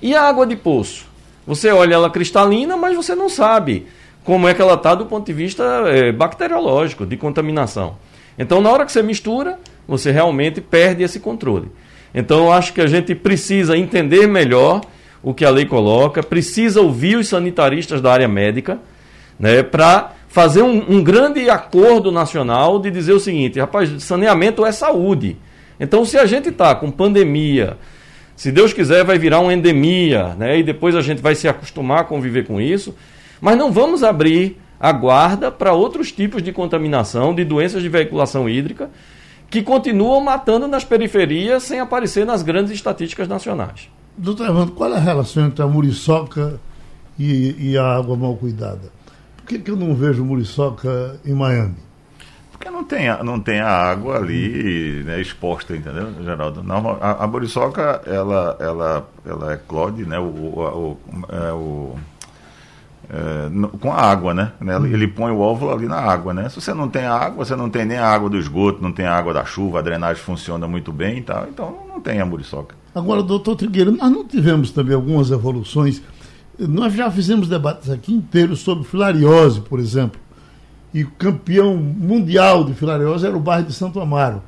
E a água de poço? Você olha ela cristalina, mas você não sabe como é que ela está do ponto de vista é, bacteriológico, de contaminação. Então, na hora que você mistura, você realmente perde esse controle. Então, eu acho que a gente precisa entender melhor o que a lei coloca, precisa ouvir os sanitaristas da área médica, né, para fazer um, um, grande acordo nacional de dizer o seguinte: rapaz, saneamento é saúde. Então, se a gente está com pandemia, se Deus quiser, vai virar uma endemia, né? E depois a gente vai se acostumar a conviver com isso. Mas não vamos abrir a guarda para outros tipos de contaminação, de doenças de veiculação hídrica, que continuam matando nas periferias sem aparecer nas grandes estatísticas nacionais. Doutor Evandro, qual é a relação entre a muriçoca e, e a água mal cuidada? Por que, que eu não vejo muriçoca em Miami? Porque não tem, não tem a água ali né, exposta, entendeu, Geraldo? Não, a, a boriçoca, ela, ela, ela é clode, né? O, o, o, é, o é, no, com a água, né? Ele põe o óvulo ali na água, né? Se você não tem água, você não tem nem a água do esgoto, não tem a água da chuva, a drenagem funciona muito bem e tal, então não tem a muriçoca. Agora, doutor Trigueiro, nós não tivemos também algumas evoluções. Nós já fizemos debates aqui inteiros sobre filariose, por exemplo e campeão mundial de filariose era o bairro de Santo Amaro.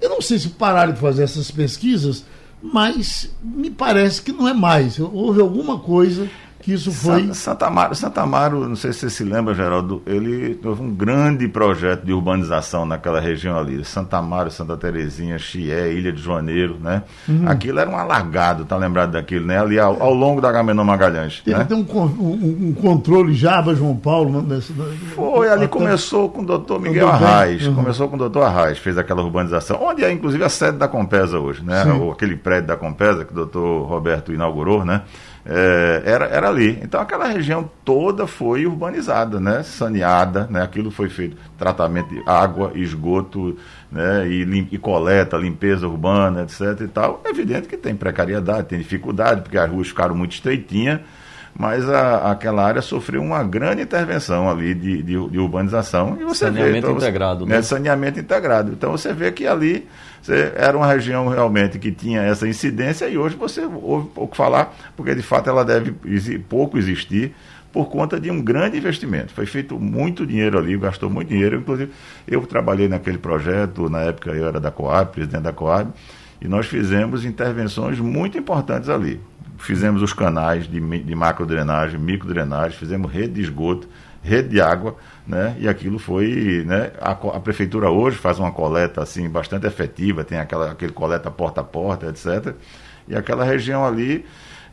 Eu não sei se pararam de fazer essas pesquisas, mas me parece que não é mais. Houve alguma coisa que isso foi. Santa Amaro, Santa Amaro, não sei se você se lembra, Geraldo, ele teve um grande projeto de urbanização naquela região ali. Santa Amaro, Santa Terezinha, Chié, Ilha de Janeiro, né? Uhum. Aquilo era um alargado, tá lembrado daquilo, né? Ali ao, ao longo da Agamenon Magalhães. Teve né? um, um, um, controle Java João Paulo. Nesse, foi, ali começou com o doutor Miguel Arraes. Uhum. Começou com o doutor Arraes, fez aquela urbanização, onde é inclusive a sede da Compesa hoje, né? Ou aquele prédio da Compesa que o doutor Roberto inaugurou, né? É, era, era ali. Então aquela região toda foi urbanizada, né? saneada, né? aquilo foi feito, tratamento de água, esgoto, né? e, lim, e coleta, limpeza urbana, etc. e tal. É evidente que tem precariedade, tem dificuldade, porque as ruas ficaram muito estreitinhas, mas a, aquela área sofreu uma grande intervenção ali de, de, de urbanização. E você saneamento vê, então, integrado. Né? Saneamento integrado. Então você vê que ali você, era uma região realmente que tinha essa incidência e hoje você ouve pouco falar, porque de fato ela deve pouco existir por conta de um grande investimento. Foi feito muito dinheiro ali, gastou muito dinheiro. Inclusive, eu trabalhei naquele projeto, na época eu era da Coab, presidente da Coab, e nós fizemos intervenções muito importantes ali fizemos os canais de, de macrodrenagem, microdrenagem, fizemos rede de esgoto, rede de água, né? E aquilo foi, né? A, a, prefeitura hoje faz uma coleta assim bastante efetiva, tem aquela aquele coleta porta a porta, etc. E aquela região ali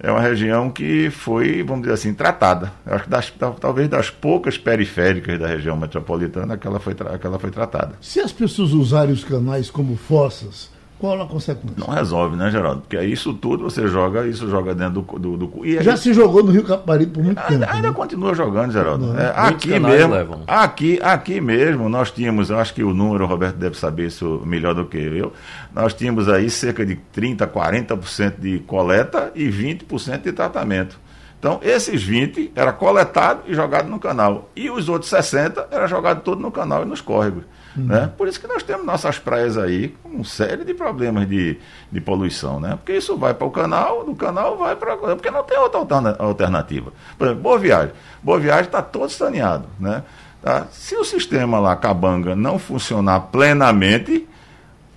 é uma região que foi, vamos dizer assim, tratada. Eu acho que das, talvez das poucas periféricas da região metropolitana, aquela foi, aquela foi tratada. Se as pessoas usarem os canais como fossas, qual a consequência? Não resolve, né, Geraldo? Porque isso tudo você joga, isso joga dentro do. do, do e Já se jogou no Rio Caparibe por muito ainda, tempo. Ainda né? continua jogando, Geraldo. É, aqui mesmo. Levam. Aqui, aqui mesmo, nós tínhamos, eu acho que o número, o Roberto deve saber isso melhor do que eu. Nós tínhamos aí cerca de 30%, 40% de coleta e 20% de tratamento. Então, esses 20 era coletado e jogado no canal. E os outros 60 era jogado todo no canal e nos córregos. Uhum. Né? Por isso que nós temos nossas praias aí com uma série de problemas de, de poluição, né? Porque isso vai para o canal, do canal vai para. Porque não tem outra alternativa. Por exemplo, Boa Viagem. Boa Viagem está todo saneado. Né? Tá? Se o sistema lá, Cabanga, não funcionar plenamente,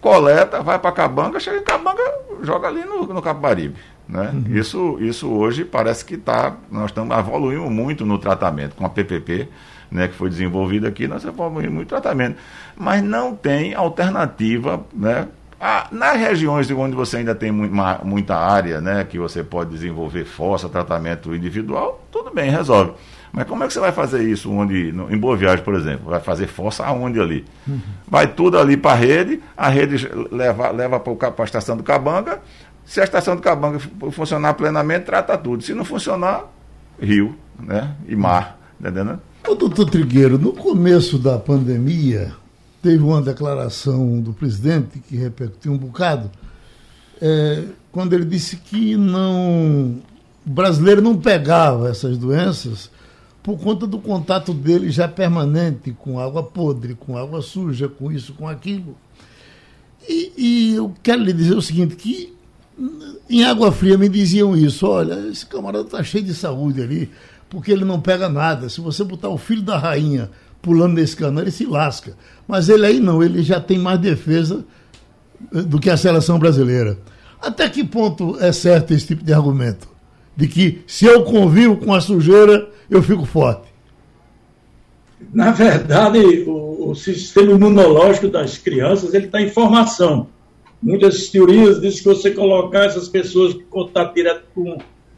coleta, vai para Cabanga, chega em Cabanga, joga ali no, no Capibaribe. Né? Uhum. Isso, isso hoje parece que está. Nós estamos evoluindo muito no tratamento com a PPP né, que foi desenvolvido aqui, nós reformamos muito tratamento. Mas não tem alternativa, né? Ah, nas regiões onde você ainda tem muita área, né, que você pode desenvolver força, tratamento individual, tudo bem, resolve. Mas como é que você vai fazer isso onde, no, em Boa Viagem, por exemplo? Vai fazer força aonde ali? Uhum. Vai tudo ali para a rede, a rede leva, leva para a estação do Cabanga. Se a estação do Cabanga funcionar plenamente, trata tudo. Se não funcionar, rio né? e mar. Entendeu? Ô, doutor Trigueiro, no começo da pandemia, teve uma declaração do presidente que repercutiu um bocado, é, quando ele disse que não. O brasileiro não pegava essas doenças por conta do contato dele já permanente com água podre, com água suja, com isso, com aquilo. E, e eu quero lhe dizer o seguinte, que em Água Fria me diziam isso, olha, esse camarada está cheio de saúde ali, porque ele não pega nada. Se você botar o filho da rainha pulando nesse cano, ele se lasca. Mas ele aí não, ele já tem mais defesa eh, do que a seleção brasileira. Até que ponto é certo esse tipo de argumento? De que se eu convivo com a sujeira, eu fico forte. Na verdade, o, o sistema imunológico das crianças ele está em formação. Muitas teorias dizem que você colocar essas pessoas em contato direto com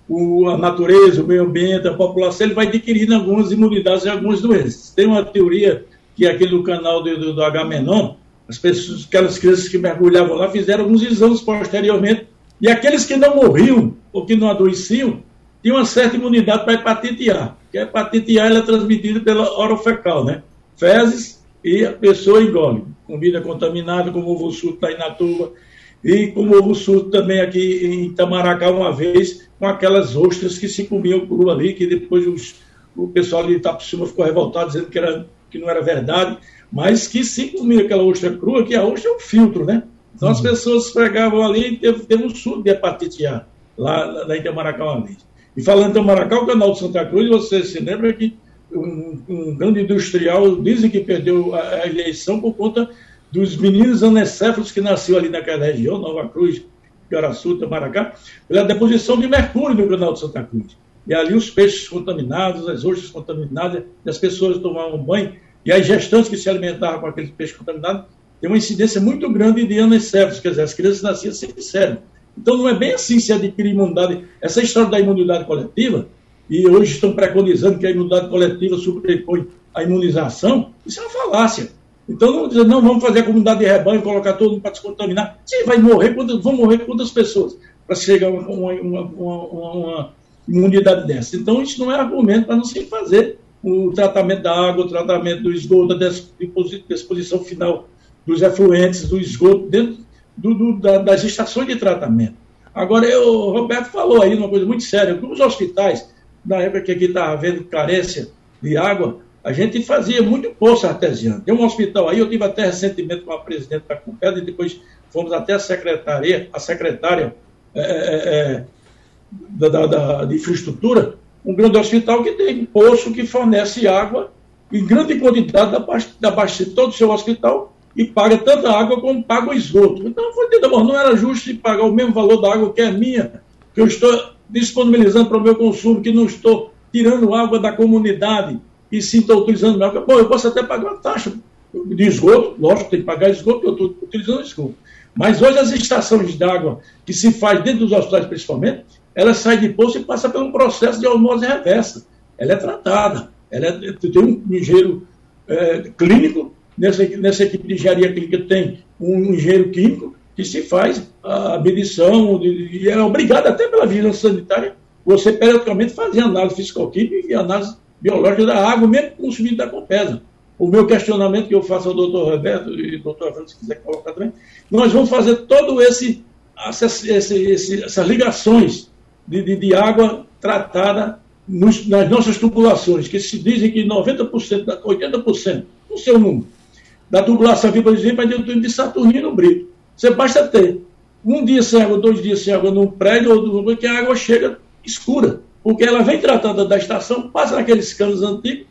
o, a natureza, o meio ambiente, a população, ele vai adquirindo algumas imunidades e algumas doenças. Tem uma teoria que é aquele do canal do, do, do H-Menon, as pessoas, aquelas crianças que mergulhavam lá fizeram alguns exames posteriormente, e aqueles que não morriam ou que não adoeciam, tinham uma certa imunidade para hepatite A, que a hepatite A é transmitida pela orofecal, né? Fezes e a pessoa engole. Comida contaminada, como o ovo suco da Inatuba, e como ovo suco também aqui em Itamaracá uma vez, com aquelas ostras que se comiam cru ali, que depois os, o pessoal de Itapicima ficou revoltado dizendo que, era, que não era verdade, mas que se comia aquela ostra crua, que a ostra é um filtro, né? Então as uhum. pessoas pegavam ali e teve, teve um surto de hepatite A, lá, lá em Itamaracá uma vez. E falando em Itamaracá, o canal de Santa Cruz, você se lembra que um, um grande industrial dizem que perdeu a, a eleição por conta dos meninos anecéfalos que nasceu ali naquela região, Nova Cruz, Piaraçu, Tamaracá, pela deposição de mercúrio no canal de Santa Cruz. e ali os peixes contaminados, as ostras contaminadas, e as pessoas tomavam banho, e as gestantes que se alimentavam com aqueles peixes contaminados, tem uma incidência muito grande de anencefalite, quer dizer, as crianças nasciam sem cérebro. Então não é bem assim se adquire imunidade. Essa história da imunidade coletiva, e hoje estão preconizando que a imunidade coletiva sobrepõe a imunização, isso é uma falácia. Então não dizer, não, vamos fazer a comunidade de rebanho, colocar todo mundo para descontaminar. Sim, vai morrer, quantas, vão morrer quantas pessoas para chegar a uma, uma, uma, uma, imunidade dessa? Então isso não é argumento para não se fazer o tratamento da água, o tratamento do esgoto, a disposição final dos efluentes, do esgoto, dentro do, do, da, das estações de tratamento. Agora, eu, o Roberto falou aí uma coisa muito séria, os hospitais, na época que aqui estava havendo carência de água, a gente fazia muito poço artesiano. Tem um hospital aí, eu tive até recentemente com a presidente da Compeda e depois fomos até a secretaria, a secretária é, é, é da, da, de infraestrutura, um grande hospital que tem poço que fornece água em grande quantidade da, da baixa de todo o seu hospital e paga tanta água como paga o esgoto. Então, foi bom, não era justo pagar o mesmo valor da água que é minha, que eu estou disponibilizando para o meu consumo, que não estou tirando água da comunidade e sim estou utilizando água. Bom, eu posso até pagar uma taxa de esgoto, lógico, tem que pagar esgoto, porque eu estou utilizando esgoto. Mas hoje as estações de água que se faz dentro dos hospitais principalmente, ela sai de poço e passa por um processo de osmose reversa. Ela é tratada, ela é, tem um engenheiro é, clínico, nessa, nessa equipe de engenharia clínica tem um engenheiro químico que se faz a medição, e é obrigado até pela vigilância sanitária, você periodicamente fazer análise físico-química e análise biológica da água, mesmo consumindo da Compesa. O meu questionamento que eu faço ao doutor Roberto e doutor Fernando, se quiser colocar também, nós vamos fazer todo esse, esse, esse essas ligações de, de, de água tratada nos, nas nossas tubulações, que se dizem que 90%, 80%, não sei o número, da tubulação aqui, por exemplo, é dentro de Saturnino Brito. Você basta ter um dia sem água, dois dias sem água num prédio, ou que a água chega escura, porque ela vem tratada da estação, passa naqueles canos antigos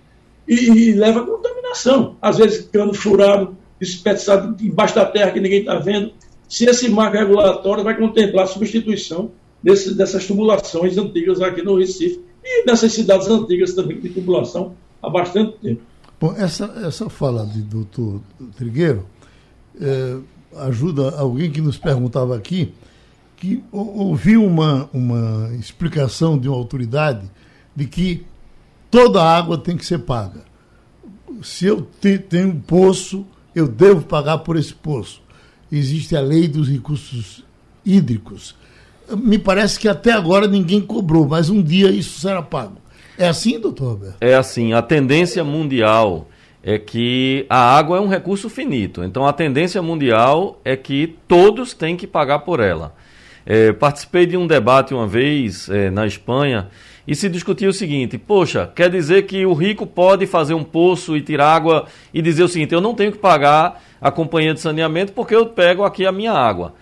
e, e leva a contaminação. Às vezes, cano furado, despedaçado embaixo da terra que ninguém está vendo. Se esse marco regulatório vai contemplar a substituição desse, dessas tubulações antigas aqui no Recife e nessas cidades antigas também de tubulação há bastante tempo. Bom, essa, essa fala de doutor Trigueiro é, ajuda alguém que nos perguntava aqui que ouviu uma, uma explicação de uma autoridade de que toda a água tem que ser paga. Se eu te, tenho um poço, eu devo pagar por esse poço. Existe a lei dos recursos hídricos. Me parece que até agora ninguém cobrou, mas um dia isso será pago. É assim, doutor Roberto? É assim. A tendência mundial é que a água é um recurso finito. Então a tendência mundial é que todos têm que pagar por ela. É, participei de um debate uma vez é, na Espanha e se discutia o seguinte: poxa, quer dizer que o rico pode fazer um poço e tirar água e dizer o seguinte: eu não tenho que pagar a companhia de saneamento porque eu pego aqui a minha água.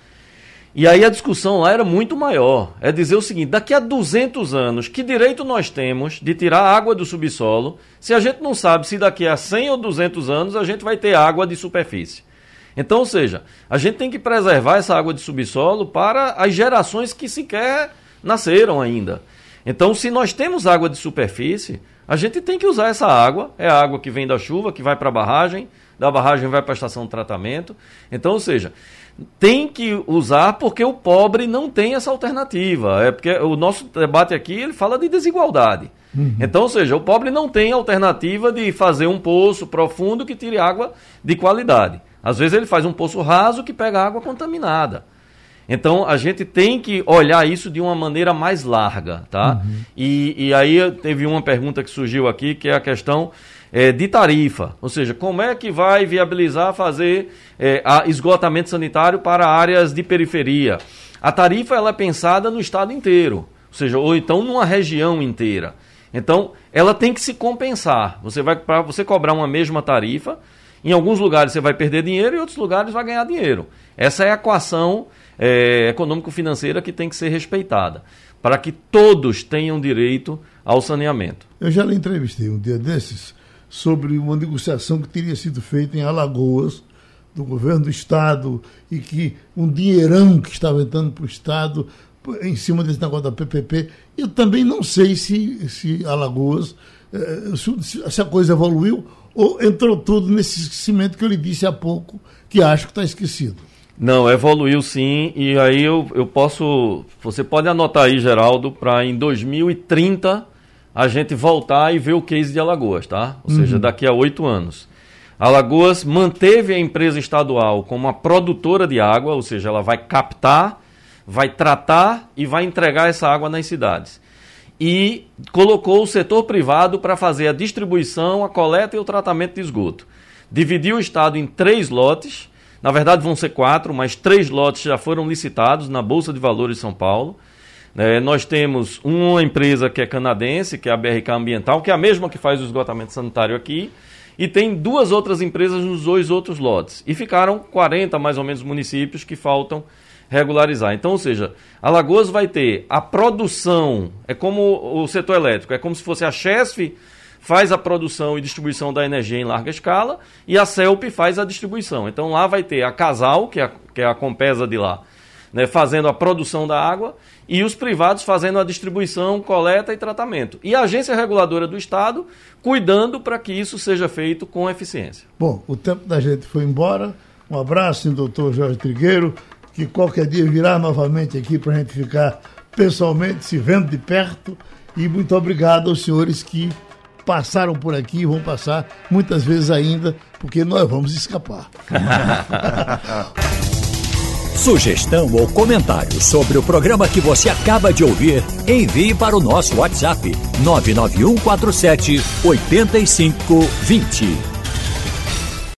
E aí a discussão lá era muito maior. É dizer o seguinte: daqui a 200 anos, que direito nós temos de tirar água do subsolo se a gente não sabe se daqui a 100 ou 200 anos a gente vai ter água de superfície? Então, ou seja, a gente tem que preservar essa água de subsolo para as gerações que sequer nasceram ainda. Então, se nós temos água de superfície, a gente tem que usar essa água. É a água que vem da chuva, que vai para a barragem, da barragem vai para a estação de tratamento. Então, ou seja, tem que usar porque o pobre não tem essa alternativa. É porque o nosso debate aqui ele fala de desigualdade. Uhum. Então, ou seja, o pobre não tem alternativa de fazer um poço profundo que tire água de qualidade. Às vezes ele faz um poço raso que pega água contaminada. Então a gente tem que olhar isso de uma maneira mais larga, tá? Uhum. E, e aí teve uma pergunta que surgiu aqui que é a questão é, de tarifa, ou seja, como é que vai viabilizar fazer é, a esgotamento sanitário para áreas de periferia? A tarifa ela é pensada no estado inteiro, ou seja, ou então numa região inteira. Então ela tem que se compensar. Você vai para você cobrar uma mesma tarifa em alguns lugares você vai perder dinheiro e em outros lugares vai ganhar dinheiro. Essa é a equação é, econômico-financeira que tem que ser respeitada, para que todos tenham direito ao saneamento. Eu já lhe entrevistei um dia desses sobre uma negociação que teria sido feita em Alagoas, do governo do Estado, e que um dinheirão que estava entrando para o Estado em cima desse negócio da PPP. Eu também não sei se, se Alagoas, eh, se, se a coisa evoluiu ou entrou tudo nesse esquecimento que eu lhe disse há pouco, que acho que está esquecido. Não, evoluiu sim, e aí eu, eu posso. Você pode anotar aí, Geraldo, para em 2030 a gente voltar e ver o case de Alagoas, tá? Ou uhum. seja, daqui a oito anos. Alagoas manteve a empresa estadual como uma produtora de água, ou seja, ela vai captar, vai tratar e vai entregar essa água nas cidades. E colocou o setor privado para fazer a distribuição, a coleta e o tratamento de esgoto. Dividiu o estado em três lotes na verdade, vão ser quatro, mas três lotes já foram licitados na Bolsa de Valores de São Paulo. É, nós temos uma empresa que é canadense, que é a BRK Ambiental, que é a mesma que faz o esgotamento sanitário aqui, e tem duas outras empresas nos dois outros lotes. E ficaram 40 mais ou menos municípios que faltam regularizar. Então, ou seja, Alagoas vai ter a produção, é como o setor elétrico, é como se fosse a Chesf faz a produção e distribuição da energia em larga escala e a CELP faz a distribuição. Então lá vai ter a Casal, que é a, que é a Compesa de lá, né, fazendo a produção da água e os privados fazendo a distribuição, coleta e tratamento. E a agência reguladora do Estado cuidando para que isso seja feito com eficiência. Bom, o tempo da gente foi embora. Um abraço, doutor Jorge Trigueiro, que qualquer dia virá novamente aqui para a gente ficar pessoalmente se vendo de perto. E muito obrigado aos senhores que passaram por aqui e vão passar muitas vezes ainda, porque nós vamos escapar. Sugestão ou comentário sobre o programa que você acaba de ouvir, envie para o nosso WhatsApp 99147 8520.